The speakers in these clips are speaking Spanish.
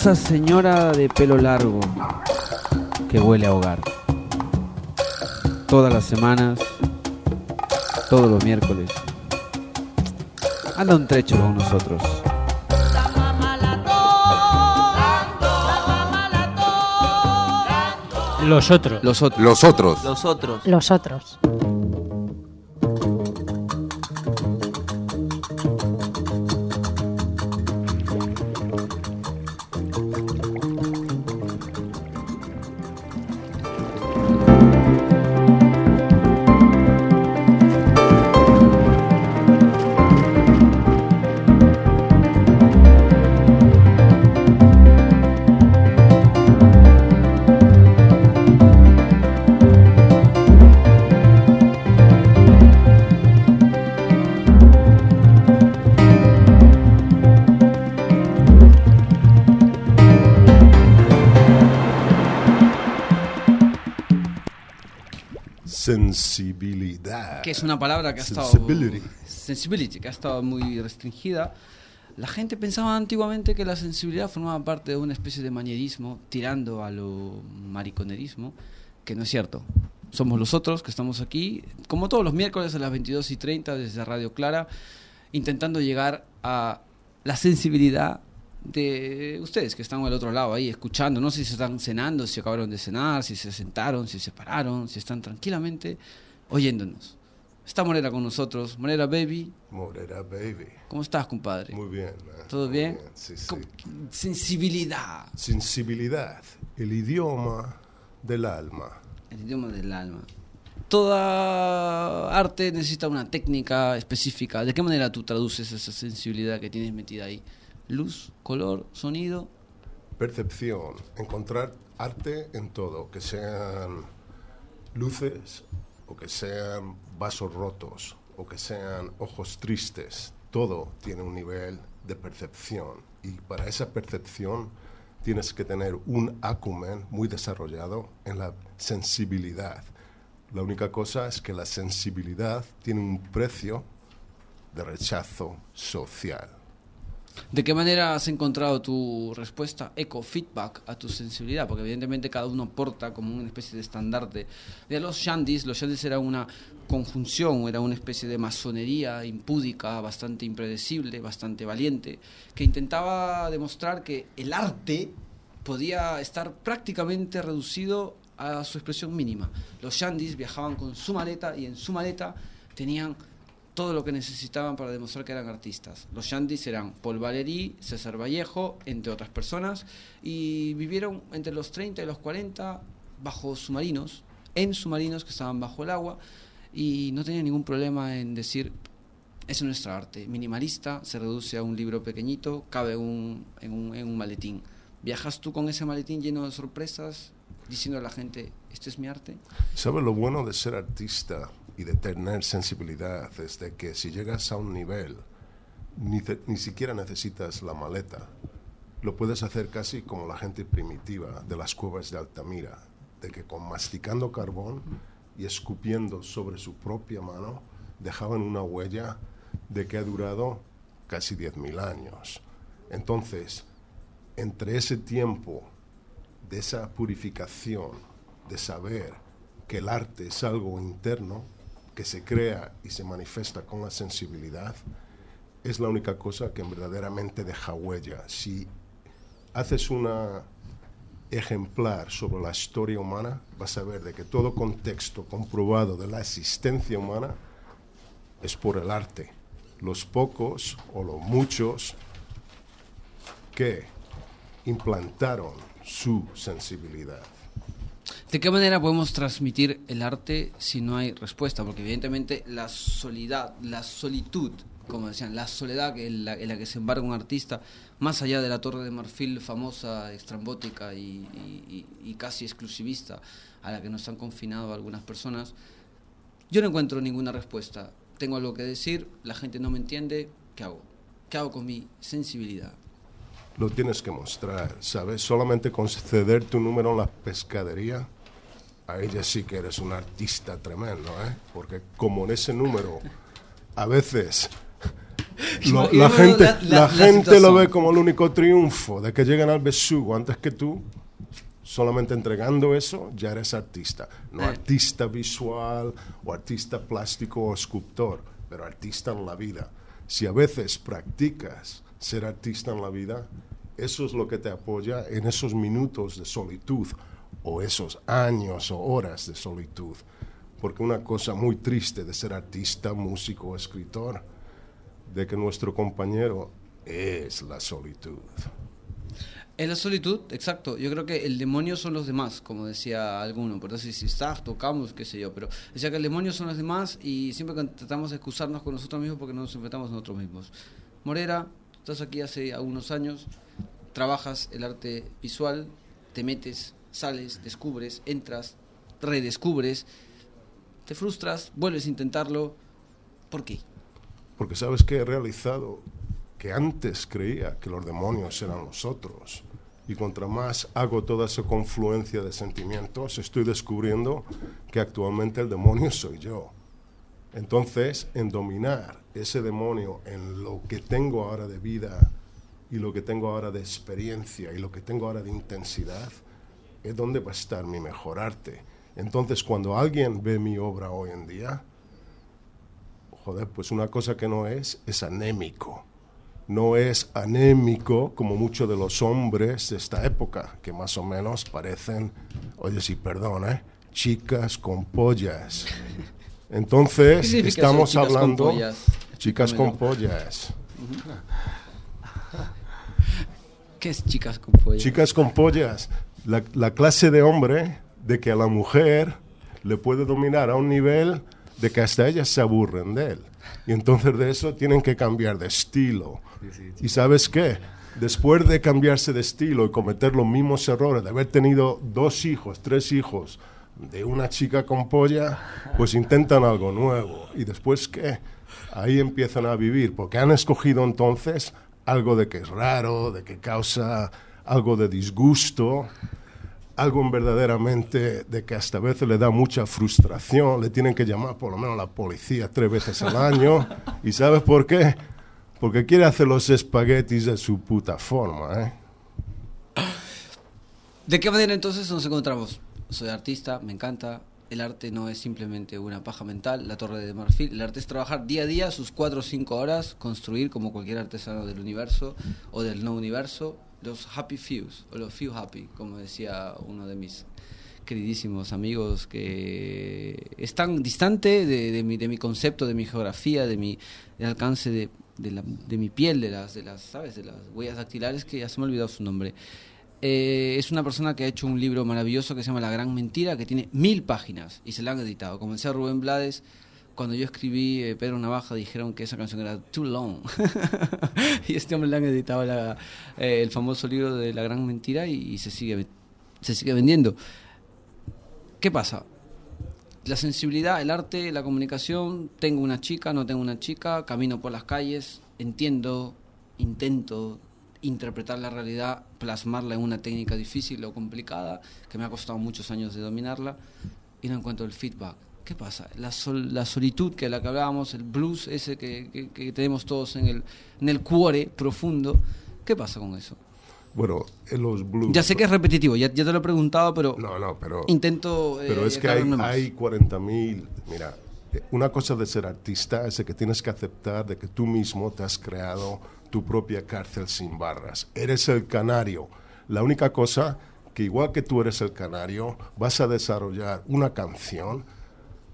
Esa señora de pelo largo que huele a hogar. Todas las semanas, todos los miércoles. Anda un trecho con nosotros. Los otros. Los otros. Los otros. Los otros. Los otros. Es una palabra que ha estado Sensibility. sensibility, que ha estado muy restringida. La gente pensaba antiguamente que la sensibilidad formaba parte de una especie de manierismo tirando a lo mariconerismo, que no es cierto. Somos los otros que estamos aquí, como todos los miércoles a las 22 y 30 desde Radio Clara, intentando llegar a la sensibilidad de ustedes que están al otro lado ahí escuchando. No sé si se están cenando, si acabaron de cenar, si se sentaron, si se pararon, si están tranquilamente oyéndonos. Está Morera con nosotros. Morera Baby, Morera Baby. ¿cómo estás, compadre? Muy bien. man. ¿Todo Muy bien? Sí, sí. Com- Sensibilidad. Sensibilidad. El idioma del alma. El idioma del alma. Toda arte necesita una técnica específica. ¿De qué manera tú traduces esa sensibilidad que tienes metida ahí? Luz, color, sonido. Percepción. Encontrar arte en todo. Que sean luces o que sean vasos rotos o que sean ojos tristes. Todo tiene un nivel de percepción. Y para esa percepción tienes que tener un acumen muy desarrollado en la sensibilidad. La única cosa es que la sensibilidad tiene un precio de rechazo social. ¿De qué manera has encontrado tu respuesta, eco, feedback a tu sensibilidad? Porque evidentemente cada uno porta como una especie de estandarte. De los shandis, los shandis era una conjunción, era una especie de masonería impúdica, bastante impredecible, bastante valiente, que intentaba demostrar que el arte podía estar prácticamente reducido a su expresión mínima. Los shandis viajaban con su maleta y en su maleta tenían todo lo que necesitaban para demostrar que eran artistas. Los Shandis eran Paul Valéry, César Vallejo, entre otras personas, y vivieron entre los 30 y los 40 bajo submarinos, en submarinos que estaban bajo el agua, y no tenían ningún problema en decir, es nuestra arte, minimalista, se reduce a un libro pequeñito, cabe en, un, en un maletín. ¿Viajas tú con ese maletín lleno de sorpresas, diciendo a la gente, esto es mi arte? ¿Sabes lo bueno de ser artista y de tener sensibilidad? Es de que si llegas a un nivel, ni, ni siquiera necesitas la maleta. Lo puedes hacer casi como la gente primitiva de las cuevas de Altamira, de que con masticando carbón y escupiendo sobre su propia mano dejaban una huella de que ha durado casi 10.000 años. Entonces, entre ese tiempo de esa purificación, de saber que el arte es algo interno, que se crea y se manifiesta con la sensibilidad, es la única cosa que verdaderamente deja huella. Si haces una ejemplar sobre la historia humana, vas a ver de que todo contexto comprobado de la existencia humana es por el arte. Los pocos o los muchos que implantaron su sensibilidad. ¿De qué manera podemos transmitir el arte si no hay respuesta? Porque evidentemente la soledad, la solitud, como decían, la soledad en la, en la que se embarga un artista, más allá de la torre de marfil famosa, estrambótica y, y- y- y casi exclusivista, a la que nos han confinado algunas personas, yo no encuentro ninguna respuesta. Tengo algo que decir, la gente no me entiende, ¿qué hago? ¿Qué hago con mi sensibilidad? Lo tienes que mostrar, ¿sabes? Solamente conceder tu número en la pescadería, a ella sí que eres un artista tremendo, ¿eh? Porque como en ese número a veces Lo- la gente, la- la- la la gente lo ve como el único triunfo de que lleguen al besugo antes que tú. Solamente entregando eso ya eres artista. No Eh. artista visual o artista plástico o escultor, pero artista en la vida. Si a veces practicas ser artista en la vida, eso es lo que te apoya en esos minutos de solitud o esos años o horas de solitud. Porque una cosa muy triste de ser artista, músico o escritor, de que nuestro compañero es la solitud. Es la solitud, exacto. Yo creo que el demonio son los demás, como decía alguno. Por eso si está, tocamos, qué sé yo. Pero decía que el demonio son los demás y siempre tratamos de excusarnos con nosotros mismos porque no nos enfrentamos a nosotros mismos. Morera, estás aquí hace algunos años, trabajas el arte visual, te metes, sales, descubres, entras, redescubres, te frustras, vuelves a intentarlo. ¿Por qué? Porque sabes que he realizado que antes creía que los demonios eran los otros. Y contra más hago toda esa confluencia de sentimientos, estoy descubriendo que actualmente el demonio soy yo. Entonces, en dominar ese demonio en lo que tengo ahora de vida y lo que tengo ahora de experiencia y lo que tengo ahora de intensidad, es donde va a estar mi mejor arte. Entonces, cuando alguien ve mi obra hoy en día, joder, pues una cosa que no es, es anémico. No es anémico como muchos de los hombres de esta época, que más o menos parecen, oye, sí, perdón, ¿eh? chicas con pollas. ¿Qué Entonces, estamos chicas con hablando pollas? chicas con pollas. ¿Qué es chicas con pollo? Chicas con pollas, la, la clase de hombre de que a la mujer le puede dominar a un nivel de que hasta ellas se aburren de él. Y entonces de eso tienen que cambiar de estilo. ¿Y sabes qué? Después de cambiarse de estilo y cometer los mismos errores, de haber tenido dos hijos, tres hijos de una chica con polla, pues intentan algo nuevo. ¿Y después qué? Ahí empiezan a vivir, porque han escogido entonces algo de que es raro, de que causa algo de disgusto, algo verdaderamente de que hasta a veces le da mucha frustración, le tienen que llamar por lo menos a la policía tres veces al año. ¿Y sabes por qué? Porque quiere hacer los espaguetis de su puta forma, ¿eh? ¿De qué manera entonces nos encontramos? Soy artista, me encanta. El arte no es simplemente una paja mental, la torre de marfil. El arte es trabajar día a día sus cuatro o cinco horas, construir como cualquier artesano del universo o del no universo, los happy fews, o los few happy, como decía uno de mis queridísimos amigos que es tan distante de, de mi, de mi concepto, de mi geografía, de mi alcance de, de, la- de mi piel, de las, de las, ¿sabes? De las huellas dactilares que ya se me ha olvidado su nombre. Eh, es una persona que ha hecho un libro maravilloso que se llama La Gran Mentira, que tiene mil páginas y se la han editado. Como decía Rubén Blades, cuando yo escribí eh, Pedro Navaja dijeron que esa canción era too long. y este hombre le han editado la- eh, el famoso libro de La Gran Mentira y, y se, sigue, se sigue vendiendo. ¿Qué pasa? La sensibilidad, el arte, la comunicación, tengo una chica, no tengo una chica, camino por las calles, entiendo, intento interpretar la realidad, plasmarla en una técnica difícil o complicada, que me ha costado muchos años de dominarla, y no encuentro el feedback. ¿Qué pasa? La, sol- la solitud que la que hablábamos, el blues ese que, que- que tenemos todos en el, en el cuore profundo, ¿qué pasa con eso? Bueno, en los blues... Ya sé que es repetitivo, ya, ya te lo he preguntado, pero No, no, pero... intento... eh, Pero es que hay, hay 40.000... Mira, eh, una cosa de ser artista es de que tienes que aceptar de que tú mismo te has creado tu propia cárcel sin barras. Eres el canario. La única cosa que igual que tú eres el canario, vas a desarrollar una canción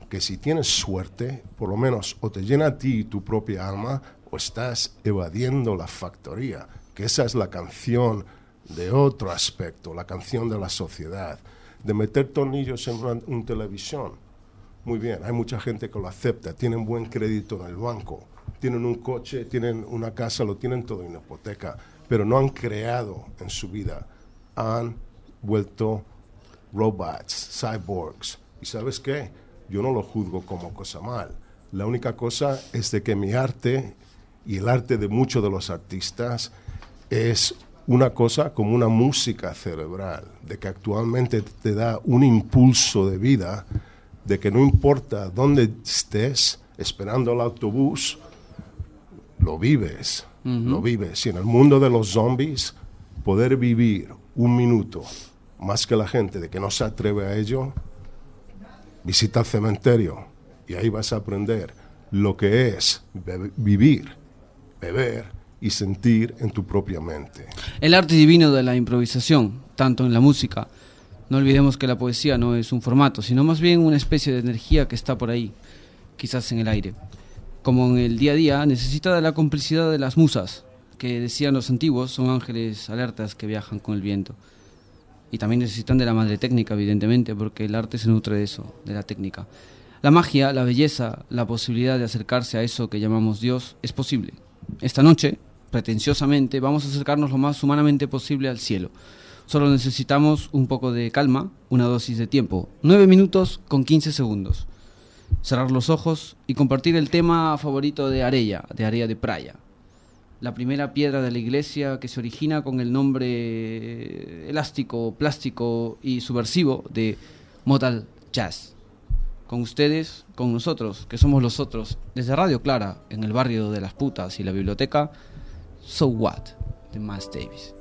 que si tienes suerte, por lo menos o te llena a ti tu propia alma o estás evadiendo la factoría, que esa es la canción de otro aspecto, la canción de la sociedad, de meter tornillos en una un televisión. Muy bien, hay mucha gente que lo acepta, tienen buen crédito en el banco, tienen un coche, tienen una casa, lo tienen todo en hipoteca, pero no han creado en su vida, han vuelto robots, cyborgs. ¿Y sabes qué? Yo no lo juzgo como cosa mal. La única cosa es de que mi arte y el arte de muchos de los artistas es una cosa como una música cerebral, de que actualmente te da un impulso de vida, de que no importa dónde estés esperando el autobús, lo vives, lo vives. Y en el mundo de los zombies, poder vivir un minuto más que la gente de que no se atreve a ello, visita el cementerio y ahí vas a aprender lo que es vivir, beber y sentir en tu propia mente. El arte divino de la improvisación, tanto en la música, no olvidemos que la poesía no es un formato, sino más bien una especie de energía que está por ahí, quizás en el aire. Como en el día a día, necesita de la complicidad de las musas, que decían los antiguos son ángeles alertas que viajan con el viento. Y también necesitan de la madre técnica, evidentemente, porque el arte se nutre de eso, de la técnica. La magia, la belleza, la posibilidad de acercarse a eso que llamamos Dios es posible. Esta noche, pretenciosamente, vamos a acercarnos lo más humanamente posible al cielo. Solo necesitamos un poco de calma, una dosis de tiempo. Nueve minutos con 15 segundos. Cerrar los ojos y compartir el tema favorito de Arella, de Area de Praia. La primera piedra de la iglesia que se origina con el nombre elástico, plástico y subversivo de Modal Jazz. Con ustedes, con nosotros, que somos los otros, desde Radio Clara, en el barrio de las putas y la biblioteca, So What, de Miles Davis.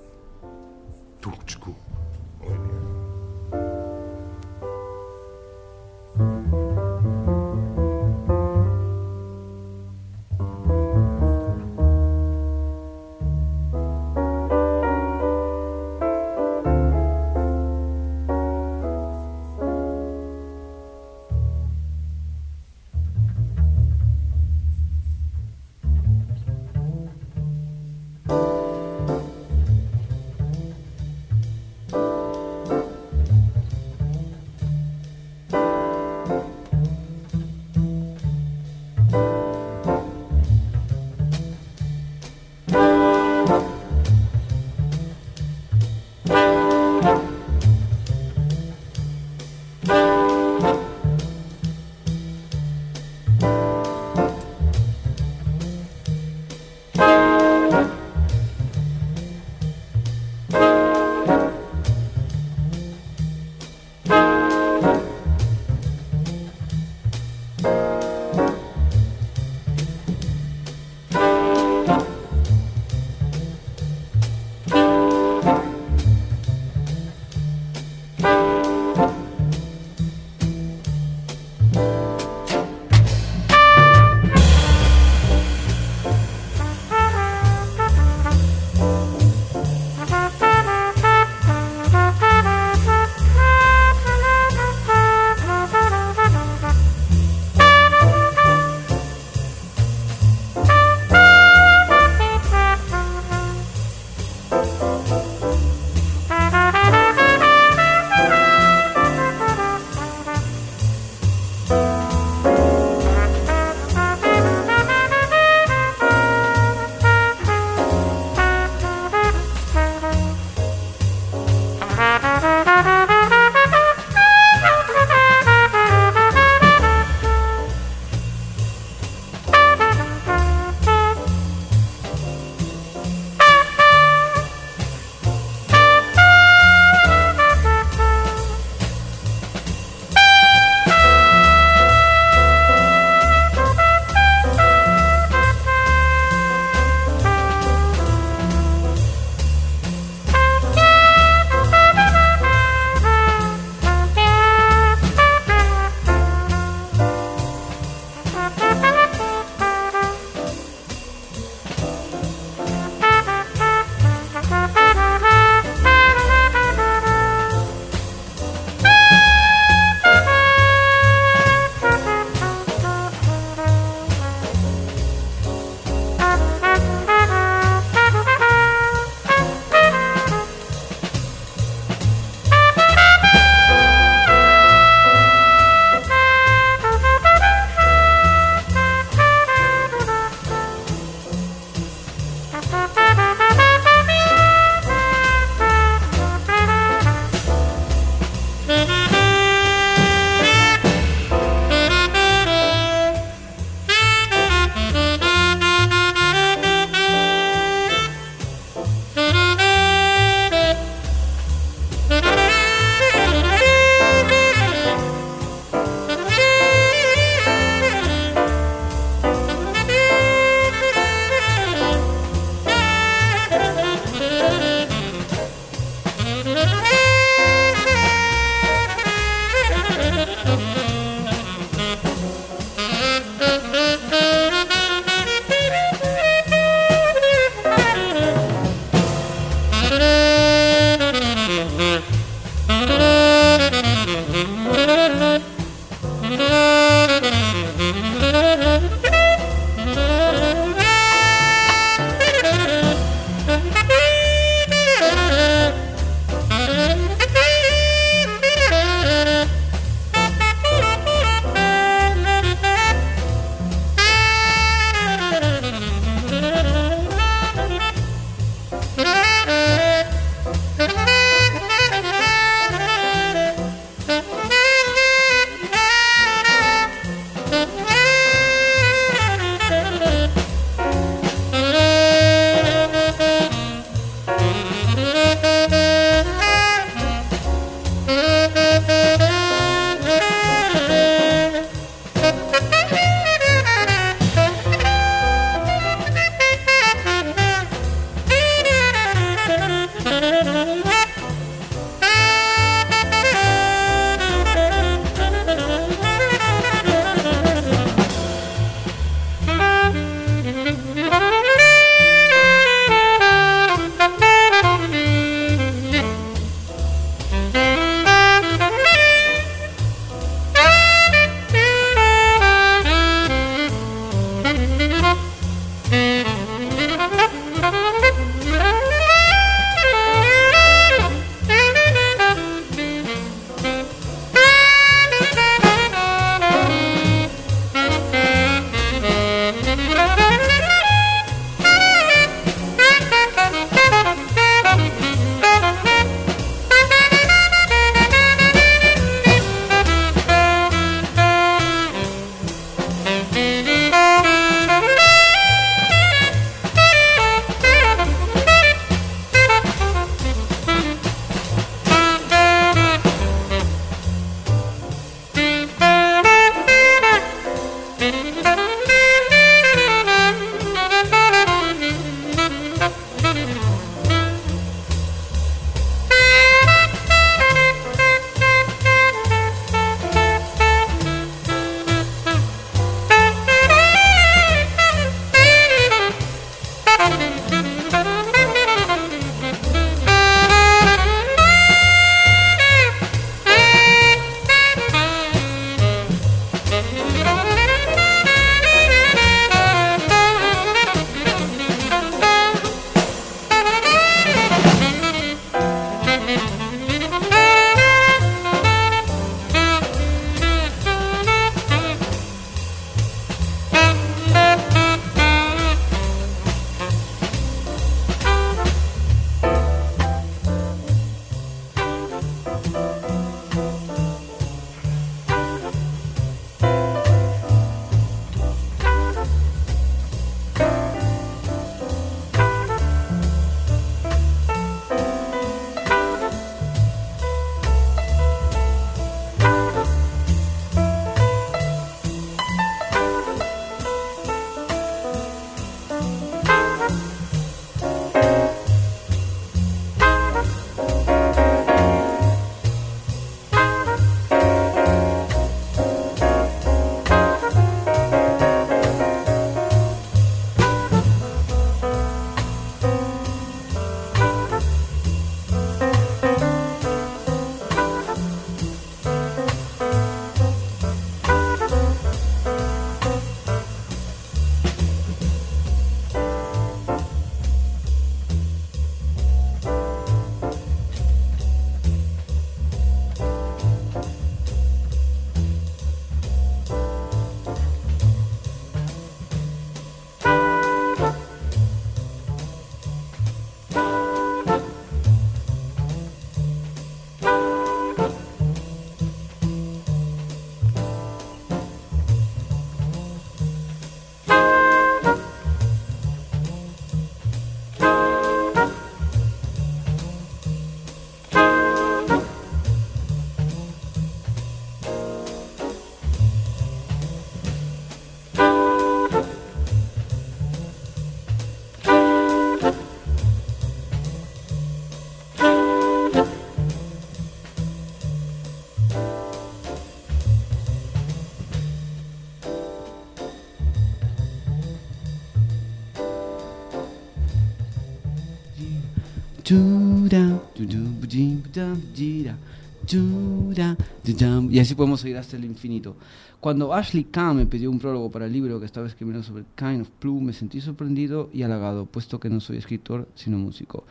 Y así podemos seguir hasta el infinito. Cuando Ashley Kahn me pidió un prólogo para el libro que estaba escribiendo sobre Kind of Blue, me sentí sorprendido y halagado, puesto que no soy escritor, sino músico.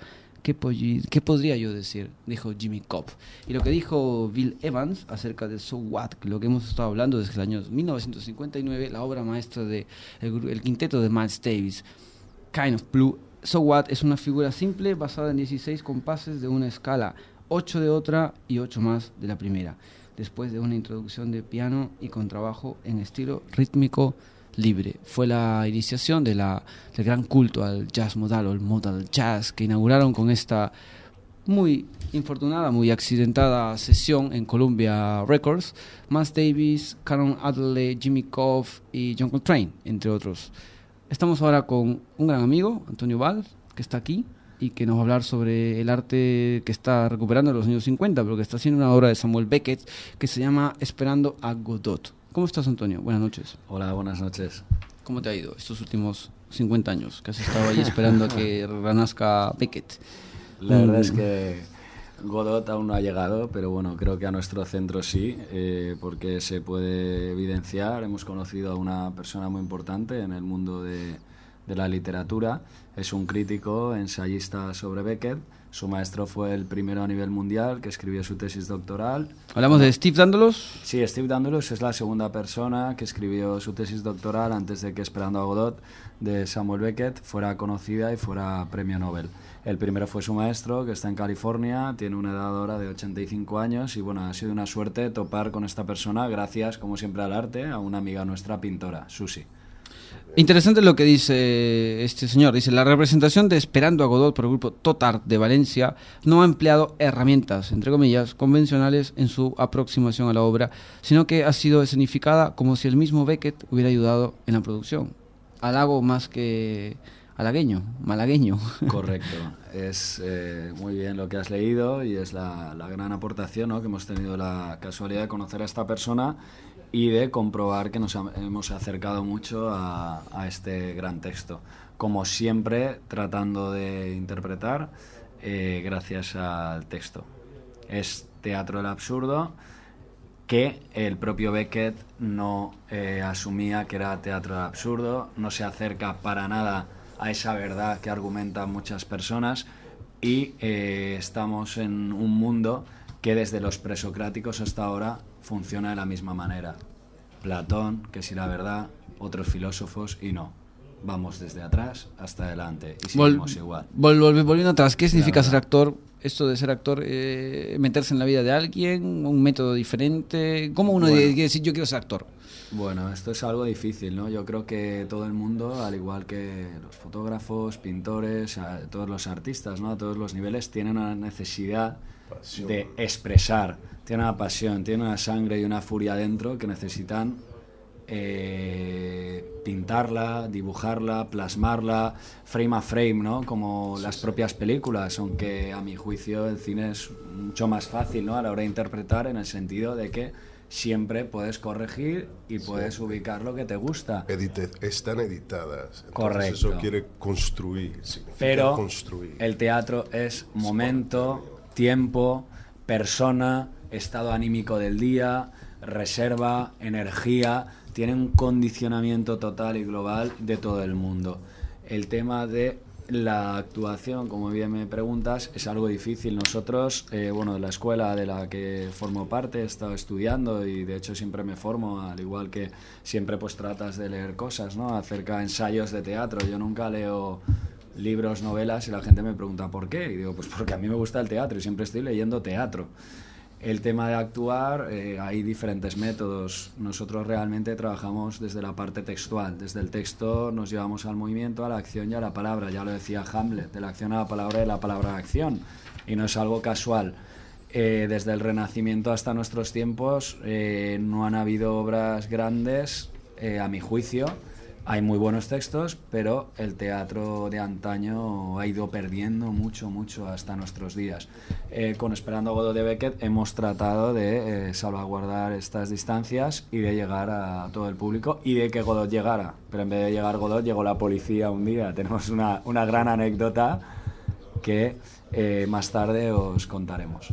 ¿Qué, ¿Qué, podría yo decir? Dijo Jimmy Cobb. Y lo que dijo Bill Evans acerca de So What, lo que hemos estado hablando desde el año 1959, la obra maestra del de el quinteto de Miles Davis, Kind of Blue. So What es una figura simple basada en 16 compases de una escala, 8 de otra y 8 más de la primera, después de una introducción de piano y contrabajo en estilo rítmico libre. Fue la iniciación de la, del gran culto al jazz modal o el modal jazz que inauguraron con esta muy infortunada, muy accidentada sesión en Columbia Records, Miles Davis, Caron Adley, Jimmy Cobb y John Coltrane, entre otros. Estamos ahora con un gran amigo, Antonio Val, que está aquí y que nos va a hablar sobre el arte que está recuperando en los años 50, pero que está haciendo una obra de Samuel Beckett que se llama Esperando a Godot. ¿Cómo estás, Antonio? Buenas noches. Hola, buenas noches. ¿Cómo te ha ido estos últimos 50 años que has estado ahí esperando a que renazca Beckett? La verdad es mm. que Godot aún no ha llegado, pero bueno, creo que a nuestro centro sí, eh, porque se puede evidenciar. Hemos conocido a una persona muy importante en el mundo de, de la literatura. Es un crítico, ensayista sobre Beckett su maestro fue el primero a nivel mundial que escribió su tesis doctoral. ¿Hablamos de Steve Dandolos? Sí, Steve Dandolos es la segunda persona que escribió su tesis doctoral antes de que Esperando a Godot de Samuel Beckett fuera conocida y fuera premio Nobel. El primero fue su maestro, que está en California, tiene una edad ahora de 85 años y bueno, ha sido una suerte topar con esta persona gracias, como siempre, al arte, a una amiga nuestra pintora, Susi. Interesante lo que dice este señor. Dice, la representación de Esperando a Godot por el grupo Totar de Valencia no ha empleado herramientas, entre comillas, convencionales en su aproximación a la obra, sino que ha sido escenificada como si el mismo Beckett hubiera ayudado en la producción. Halago más que halagueño, malagueño. Correcto. Es eh, muy bien lo que has leído y es la, gran aportación ¿no? que hemos tenido la casualidad de conocer a esta persona y de comprobar que nos hemos acercado mucho a, este gran texto. Como siempre, tratando de interpretar eh, gracias al texto. Es teatro del absurdo que el propio Beckett no eh, asumía que era teatro del absurdo, no se acerca para nada a esa verdad que argumentan muchas personas y eh, estamos en un mundo que desde los presocráticos hasta ahora funciona de la misma manera. Platón, que si la verdad, otros filósofos y no. Vamos desde atrás hasta adelante y seguimos igual. volviendo atrás, ¿qué significa ser actor? Esto de ser actor, eh, meterse en la vida de alguien, un método diferente. ¿Cómo uno quiere decir yo quiero ser actor? Bueno, esto es algo difícil, ¿no? Yo creo que todo el mundo, al igual que los fotógrafos, pintores, todos los artistas, ¿no? A todos los niveles, tienen una necesidad de expresar, tiene una pasión, tiene una sangre y una furia dentro que necesitan eh, pintarla, dibujarla, plasmarla, frame a frame, ¿no? Como las propias películas, aunque a mi juicio el cine es mucho más fácil, ¿no? A la hora de interpretar en el sentido de que siempre puedes corregir y puedes ubicar lo que te gusta. están editadas. Correcto. Eso quiere construir. Pero construir. el teatro es momento, tiempo, persona, estado anímico del día, reserva, energía, tiene un condicionamiento total y global de todo el mundo. El tema de la actuación, como bien me preguntas, es algo difícil. Nosotros, eh, bueno, de la escuela de la que formo parte, he estado estudiando y de hecho siempre me formo, al igual que siempre pues tratas de leer cosas, ¿no? Acerca de ensayos de teatro. Yo nunca leo libros, novelas y la gente me pregunta por qué. Y digo, pues porque a mí me gusta el teatro y siempre estoy leyendo teatro. El tema de actuar, eh, hay diferentes métodos. Nosotros realmente trabajamos desde la parte textual. Desde el texto nos llevamos al movimiento, a la acción y a la palabra. Ya lo decía Hamlet, de la acción a la palabra y de la palabra a la acción. Y no es algo casual. Eh, desde el Renacimiento hasta nuestros tiempos eh, no han habido obras grandes, a mi juicio, hay muy buenos textos, pero el teatro de antaño ha ido perdiendo mucho, mucho hasta nuestros días. Eh, con Esperando a Godot de Beckett hemos tratado de eh, salvaguardar estas distancias y de llegar a todo el público y de que Godot llegara. Pero en vez de llegar Godot, llegó la policía un día. Tenemos una, una gran anécdota que eh, más tarde os contaremos.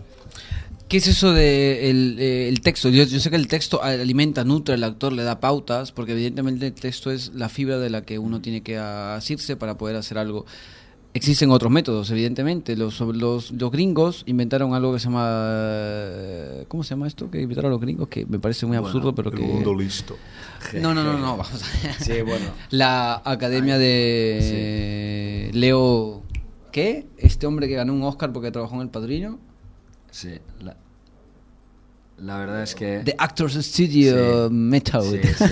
¿Qué es eso de el, el texto? Yo, yo sé que el texto alimenta, nutre al actor, le da pautas, porque evidentemente el texto es la fibra de la que uno tiene que asirse para poder hacer algo. Existen otros métodos, evidentemente. Los, los, los gringos inventaron algo que se llama... eh, ¿Cómo se llama esto? Que inventaron los gringos, que me parece muy Bueno, absurdo, pero El que... mundo listo. No, no, no, no, vamos a... Sí, bueno. La Academia de Leo... ¿Qué? Este hombre que ganó un Oscar porque trabajó en El Padrino. Sí, la, la verdad es que... The Actors Studio Sí. Method. Sí, sí.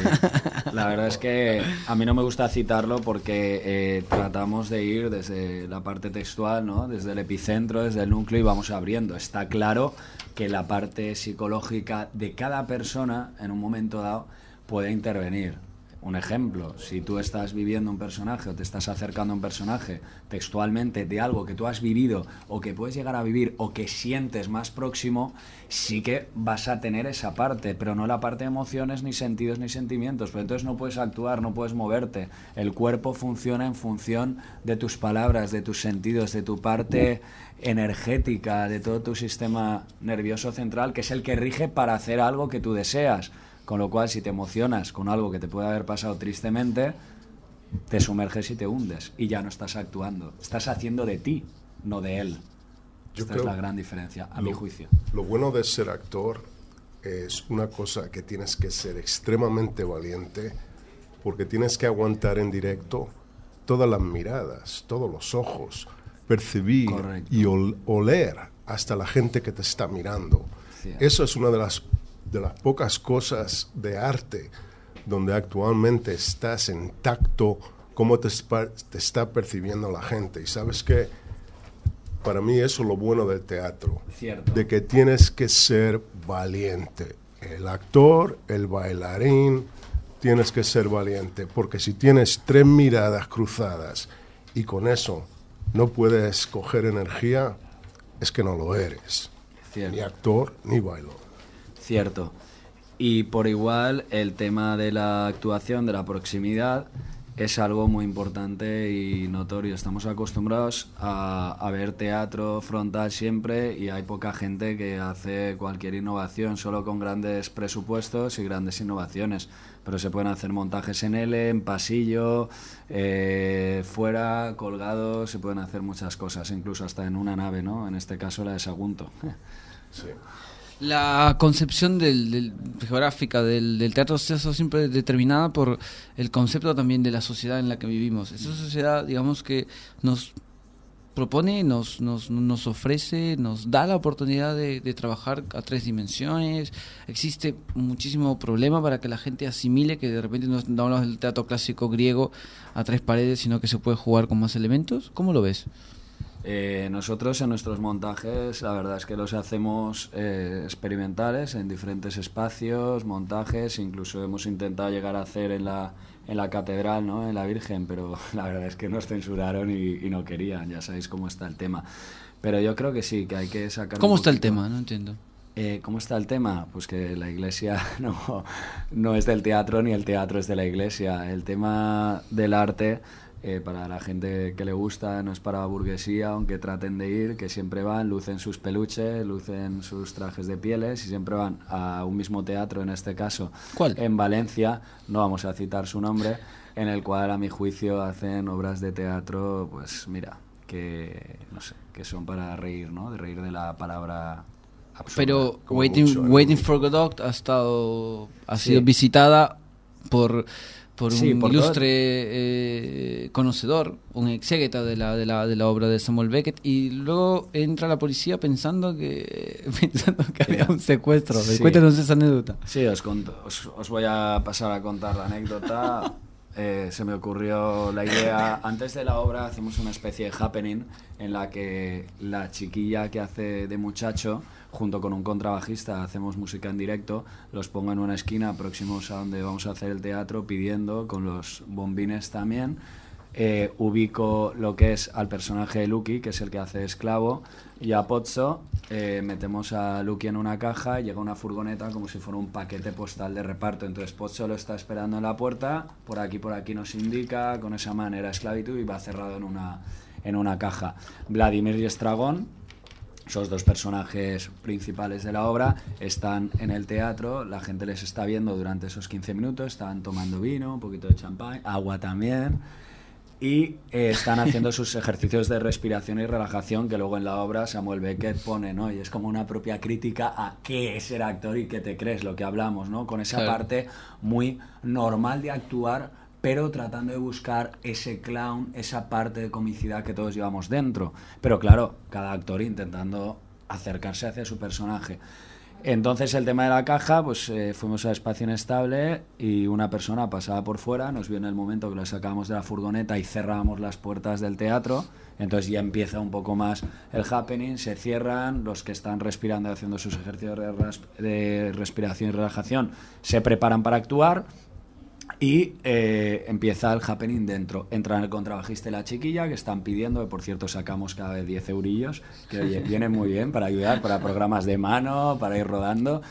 La verdad es que a mí no me gusta citarlo porque eh, tratamos de ir desde la parte textual, ¿no? desde el epicentro, desde el núcleo y vamos abriendo. Está claro que la parte psicológica de cada persona en un momento dado puede intervenir. Un ejemplo, si tú estás viviendo un personaje o te estás acercando a un personaje textualmente de algo que tú has vivido o que puedes llegar a vivir o que sientes más próximo, sí que vas a tener esa parte, pero no la parte de emociones, ni sentidos, ni sentimientos. Pero entonces no puedes actuar, no puedes moverte. El cuerpo funciona en función de tus palabras, de tus sentidos, de tu parte energética, de todo tu sistema nervioso central, que es el que rige para hacer algo que tú deseas. Con lo cual, si te emocionas con algo que te puede haber pasado tristemente, te sumerges y te hundes y ya no estás actuando. Estás haciendo de ti, no de él. Yo Esta es la gran diferencia, a mi juicio. Lo bueno de ser actor es una cosa que tienes que ser extremadamente valiente porque tienes que aguantar en directo todas las miradas, todos los ojos, percibir Correcto. y ol- oler hasta la gente que te está mirando. Eso es una de las, de las pocas cosas de arte donde actualmente estás en tacto, cómo te, está percibiendo la gente. Y sabes que para mí eso es lo bueno del teatro. Cierto. De que tienes que ser valiente. El actor, el bailarín, tienes que ser valiente. Porque si tienes tres miradas cruzadas y con eso no puedes coger energía, es que no lo eres. Cierto. Ni actor ni bailador. Cierto. Y por igual el tema de la actuación, de la proximidad, es algo muy importante y notorio. Estamos acostumbrados a, ver teatro frontal siempre y hay poca gente que hace cualquier innovación solo con grandes presupuestos y grandes innovaciones. Pero se pueden hacer montajes en L, en pasillo, eh, fuera, colgados, se pueden hacer muchas cosas, incluso hasta en una nave, ¿no? En este caso la de Sagunto. Sí. La concepción del, del- geográfica del, del teatro se ha siempre determinada por el concepto también de la sociedad en la que vivimos. Esa sociedad, digamos que nos propone, nos, nos, nos ofrece, nos da la oportunidad de, de trabajar a tres dimensiones. Existe muchísimo problema para que la gente asimile que de repente no no hablamos del teatro clásico griego a tres paredes, sino que se puede jugar con más elementos. ¿Cómo lo ves? Eh, nosotros en nuestros montajes, la verdad es que los hacemos eh, experimentales en diferentes espacios, montajes, incluso hemos intentado llegar a hacer en la, en la catedral, ¿no? en la Virgen, pero la verdad es que nos censuraron y, y no querían, ya sabéis cómo está el tema. Pero yo creo que sí, que hay que sacar... ¿Cómo está el tema? No entiendo. eh, ¿Cómo está el tema? Pues que la iglesia no, no es del teatro ni el teatro es de la iglesia. El tema del arte, eh, para la gente que le gusta, no es para burguesía, aunque traten de ir, que siempre van, lucen sus peluches, lucen sus trajes de pieles y siempre van a un mismo teatro, en este caso ¿Cuál? en Valencia, no vamos a citar su nombre, en el cual a mi juicio hacen obras de teatro, pues mira, que no sé, que son para reír, ¿no? De reír de la palabra absurda. Pero Waiting. Waiting for Godot ha estado ha Sí. sido visitada por por Sí, un por ilustre eh, conocedor, un exégeta de la, de la de la obra de Samuel Beckett y luego entra la policía pensando que pensando que había un secuestro. sí. Cuéntanos esa anécdota. Sí, os, conto- os, os voy a pasar a contar la anécdota. Eh, se me ocurrió la idea, antes de la obra hacemos una especie de happening en la que la chiquilla que hace de muchacho, junto con un contrabajista, hacemos música en directo, los pongo en una esquina próximos a donde vamos a hacer el teatro pidiendo con los bombines también. Eh, ubico lo que es al personaje de Lucky, que es el que hace esclavo, y a Pozzo eh, metemos a Lucky en una caja llega una furgoneta como si fuera un paquete postal de reparto. Entonces Pozzo lo está esperando en la puerta, por aquí, por aquí nos indica, con esa manera esclavitud y va cerrado en una, en una caja. Vladimir y Estragón, esos dos personajes principales de la obra están en el teatro, la gente les está viendo durante esos 15 minutos, están tomando vino, un poquito de champán, agua también, y eh, están haciendo sus ejercicios de respiración y relajación que luego en la obra Samuel Beckett pone, ¿no? Y es como una propia crítica a qué es ser actor y qué te crees, lo que hablamos, ¿no? Con esa Claro. parte muy normal de actuar, pero tratando de buscar ese clown, esa parte de comicidad que todos llevamos dentro. Pero claro, cada actor intentando acercarse hacia su personaje. Entonces el tema de la caja, pues eh, fuimos a Espacio Inestable y una persona pasaba por fuera, nos vio en el momento que lo sacamos de la furgoneta y cerrábamos las puertas del teatro, entonces ya empieza un poco más el happening, se cierran, los que están respirando y haciendo sus ejercicios de respiración y relajación se preparan para actuar y eh, empieza el happening dentro. Entran el contrabajista y la chiquilla que están pidiendo, que por cierto sacamos cada vez 10 eurillos, que oye, viene muy bien para ayudar, para programas de mano, para ir rodando.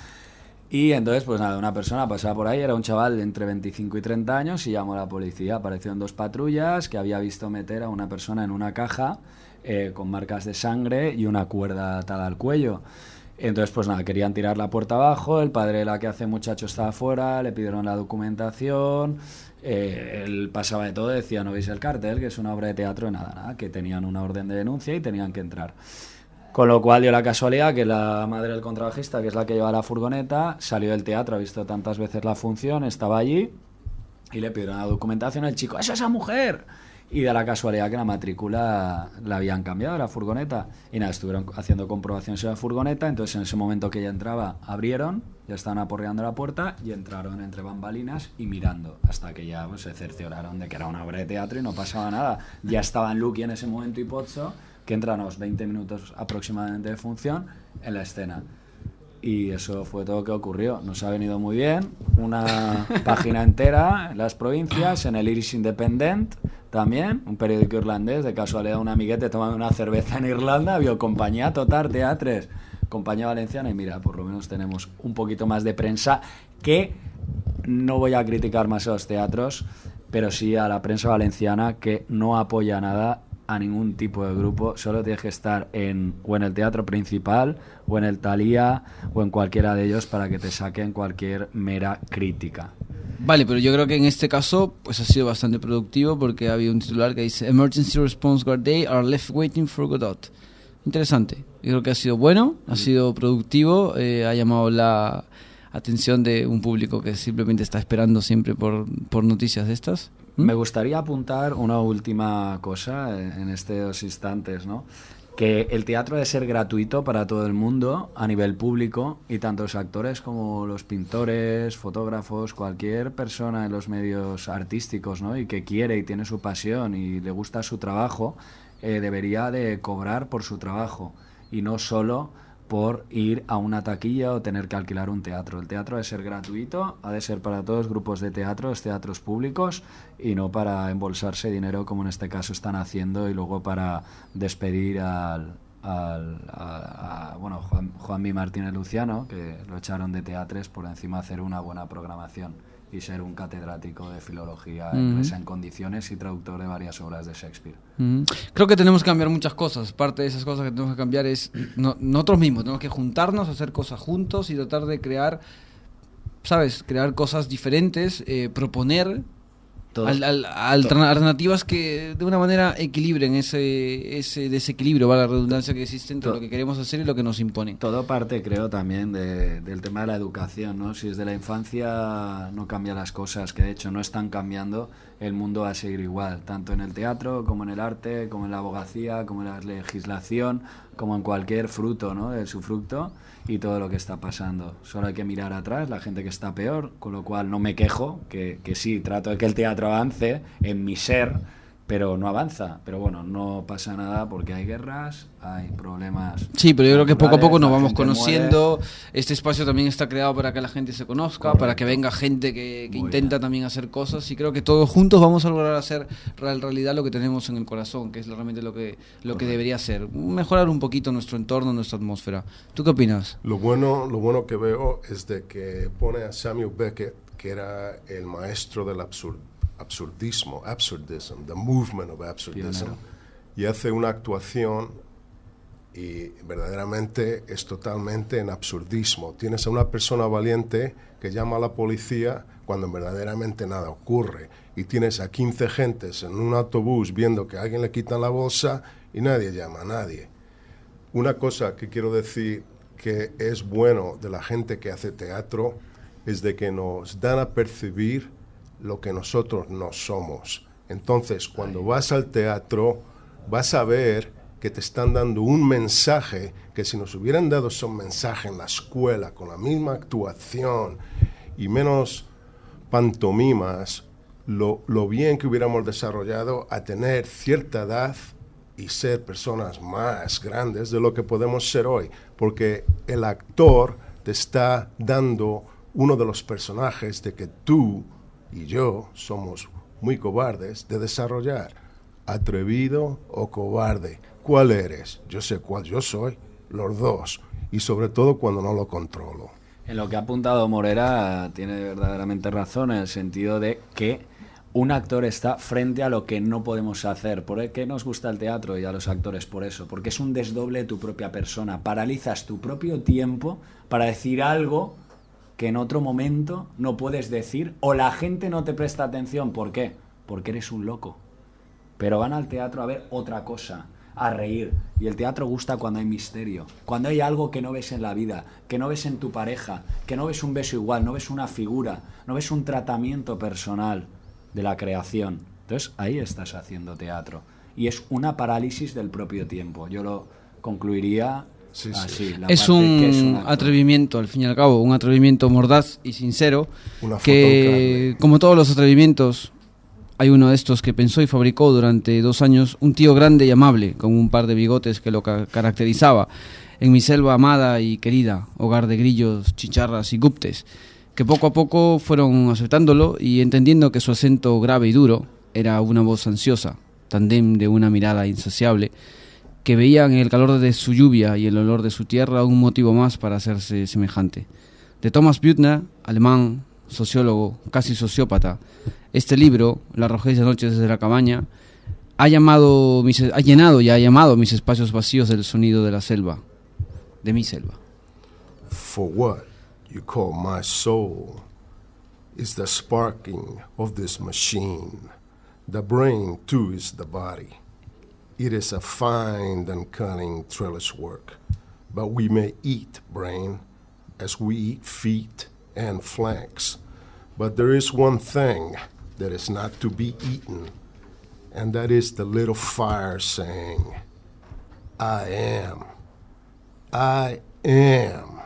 Y entonces, pues nada, una persona pasaba por ahí, era un chaval de entre 25 y 30 años y llamó a la policía. Aparecieron dos patrullas que había visto meter a una persona en una caja eh, con marcas de sangre y una cuerda atada al cuello. Entonces, pues nada, querían tirar la puerta abajo, el padre de la que hace muchacho estaba afuera, le pidieron la documentación, eh, él pasaba de todo, decía, ¿no veis el cartel? Que es una obra de teatro, nada, nada, que tenían una orden de denuncia y tenían que entrar. Con lo cual dio la casualidad que la madre del contrabajista, que es la que lleva la furgoneta, salió del teatro, ha visto tantas veces la función, estaba allí y le pidieron la documentación al chico, ¡eso es esa mujer! Y da la casualidad que la matrícula la habían cambiado, la furgoneta. Y nada, estuvieron haciendo comprobaciones en la furgoneta, entonces en ese momento que ella entraba, abrieron, ya estaban aporreando la puerta y entraron entre bambalinas y mirando, hasta que ya pues, se cercioraron de que era una obra de teatro y no pasaba nada. Ya estaban Lucky en ese momento y Pozzo, que entran a los 20 minutos aproximadamente de función en la escena. Y eso fue todo lo que ocurrió. Nos ha venido muy bien. Una página entera en las provincias, en el Irish Independent también, un periódico irlandés. De casualidad, un amiguete tomando una cerveza en Irlanda, vio compañía Total Teatres, compañía valenciana. Y mira, por lo menos tenemos un poquito más de prensa que no voy a criticar más a los teatros, pero sí a la prensa valenciana que no apoya nada a ningún tipo de grupo, solo tienes que estar en o en el teatro principal o en el Talía o en cualquiera de ellos para que te saquen cualquier mera crítica. Vale, pero yo creo que en este caso pues ha sido bastante productivo porque había un titular que dice Emergency Response Guard Day are left waiting for Godot. Interesante. Yo creo que ha sido bueno, ha sido productivo, eh, ha llamado la atención de un público que simplemente está esperando siempre por, por noticias de estas. ¿Mm? Me gustaría apuntar una última cosa en en estos instantes, ¿no? Que el teatro debe ser gratuito para todo el mundo a nivel público y tanto los actores como los pintores, fotógrafos, cualquier persona en los medios artísticos, ¿no? Y que quiere y tiene su pasión y le gusta su trabajo, eh, debería de cobrar por su trabajo y no solo por ir a una taquilla o tener que alquilar un teatro. El teatro debe ser gratuito, ha de ser para todos grupos de teatro, los teatros públicos y no para embolsarse dinero como en este caso están haciendo y luego para despedir al, a, bueno, Juan, Juanmi Martínez Luciano, que lo echaron de teatres por encima de hacer una buena programación y ser un catedrático de filología inglesa en condiciones y traductor de varias obras de Shakespeare. Mm. Creo que tenemos que cambiar muchas cosas. Parte de esas cosas que tenemos que cambiar es no- nosotros mismos. Tenemos que juntarnos, hacer cosas juntos y tratar de crear, ¿sabes? Crear cosas diferentes, eh, proponer Todo- al- al- alterna- alternativas que de una manera equilibren ese, ese desequilibrio, va la redundancia que existe entre To- lo que queremos hacer y lo que nos imponen. Todo parte, creo, también de- del tema de la educación, ¿no? Si desde la infancia no cambia las cosas, que de hecho no están cambiando, el mundo va a seguir igual, tanto en el teatro, como en el arte, como en la abogacía, como en la legislación, como en cualquier fruto, ¿no? De su fruto y todo lo que está pasando. Solo hay que mirar atrás, la gente que está peor, con lo cual no me quejo, que, que sí, trato de que el teatro avance en mi ser, pero no avanza. Pero bueno, no pasa nada porque hay guerras, hay problemas. Sí, pero yo creo que poco a poco nos vamos conociendo. Este espacio también está creado para que la gente se conozca, para que venga gente que, que intenta bien. también hacer cosas. Y creo que todos juntos vamos a lograr hacer real- realidad lo que tenemos en el corazón, que es realmente lo que, lo que debería ser. Mejorar un poquito nuestro entorno, nuestra atmósfera. ¿Tú qué opinas? Lo bueno, lo bueno que veo es de que pone a Samuel Beckett, que era el maestro del absur- absurdismo, absurdism, the movement of absurdism. Pionero. y hace una actuación y verdaderamente es totalmente en absurdismo. Tienes a una persona valiente que llama a la policía cuando verdaderamente nada ocurre y tienes a 15 gentes en un autobús viendo que a alguien le quitan la bolsa y nadie llama a nadie. Una cosa que quiero decir que es bueno de la gente que hace teatro es de que nos dan a percibir lo que nosotros no somos. Entonces, cuando vas al teatro, vas a ver que te están dando un mensaje que si nos hubieran dado ese mensaje en la escuela, con la misma actuación y menos pantomimas, lo, lo bien que hubiéramos desarrollado a tener cierta edad y ser personas más grandes de lo que podemos ser hoy, porque el actor te está dando uno de los personajes de que tú y yo somos muy cobardes de desarrollar, atrevido o cobarde. ¿Cuál eres? Yo sé cuál yo soy, los dos, y sobre todo cuando no lo controlo. En lo que ha apuntado Morera tiene verdaderamente razón en el sentido de que un actor está frente a lo que no podemos hacer. ¿Por qué nos gusta el teatro y a los actores? Por eso, porque es un desdoble de tu propia persona. Paralizas tu propio tiempo para decir algo que en otro momento no puedes decir o la gente no te presta atención. ¿Por qué? Porque eres un loco. Pero van al teatro a ver otra cosa, a reír. Y el teatro gusta cuando hay misterio, cuando hay algo que no ves en la vida, que no ves en tu pareja, que no ves un beso igual, no ves una figura, no ves un tratamiento personal de la creación. Entonces ahí estás haciendo teatro. Y es una parálisis del propio tiempo. Yo lo concluiría así. es, un atrevimiento, al fin y al cabo, un atrevimiento mordaz y sincero. que, como todos los atrevimientos, hay uno de estos que pensó y fabricó durante dos años un tío grande y amable, con un par de bigotes que lo caracterizaba, en mi selva amada y querida, hogar de grillos, chicharras y guptes que poco a poco fueron aceptándolo y entendiendo que su acento grave y duro era una voz ansiosa, tandem de una mirada insaciable, que veían en el calor de su lluvia y el olor de su tierra un motivo más para hacerse semejante. De Thomas Büttner, alemán, sociólogo, casi sociópata, este libro, La rojiza noches desde la cabaña, ha, llamado ha llenado y ha llamado mis espacios vacíos del sonido de la selva, de mi selva. For what? you call my soul is the sparking of this machine. The brain, too, is the body. It is a fine and cunning trellis work, but we may eat brain as we eat feet and flanks. But there is one thing that is not to be eaten, and that is the little fire saying, I am. I am.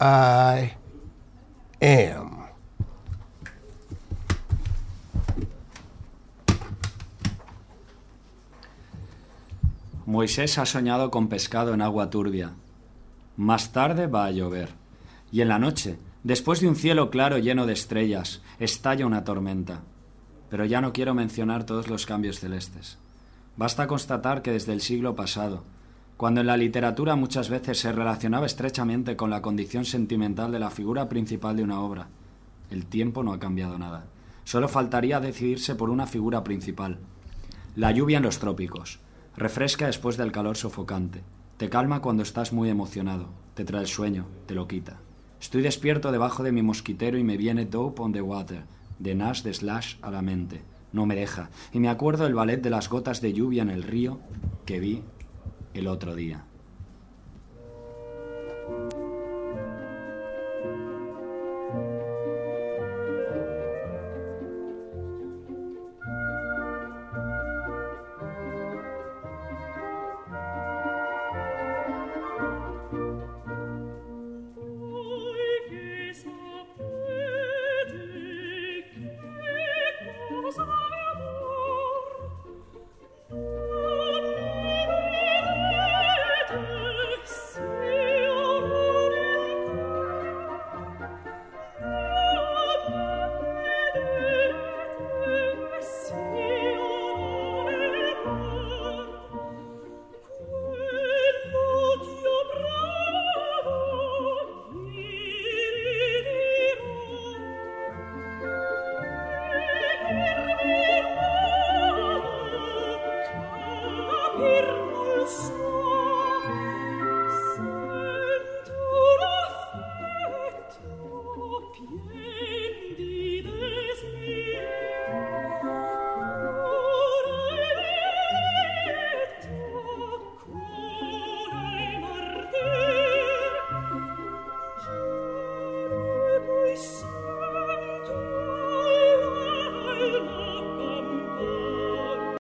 I am. Moisés ha soñado con pescado en agua turbia. Más tarde va a llover. Y en la noche, después de un cielo claro lleno de estrellas, estalla una tormenta. Pero ya no quiero mencionar todos los cambios celestes. Basta constatar que desde el siglo pasado, cuando en la literatura muchas veces se relacionaba estrechamente con la condición sentimental de la figura principal de una obra. El tiempo no ha cambiado nada. Solo faltaría decidirse por una figura principal. La lluvia en los trópicos. Refresca después del calor sofocante. Te calma cuando estás muy emocionado. Te trae el sueño, te lo quita. Estoy despierto debajo de mi mosquitero y me viene Dope on the Water, de Nash de Slash a la mente. No me deja. Y me acuerdo del ballet de las gotas de lluvia en el río que vi el otro día.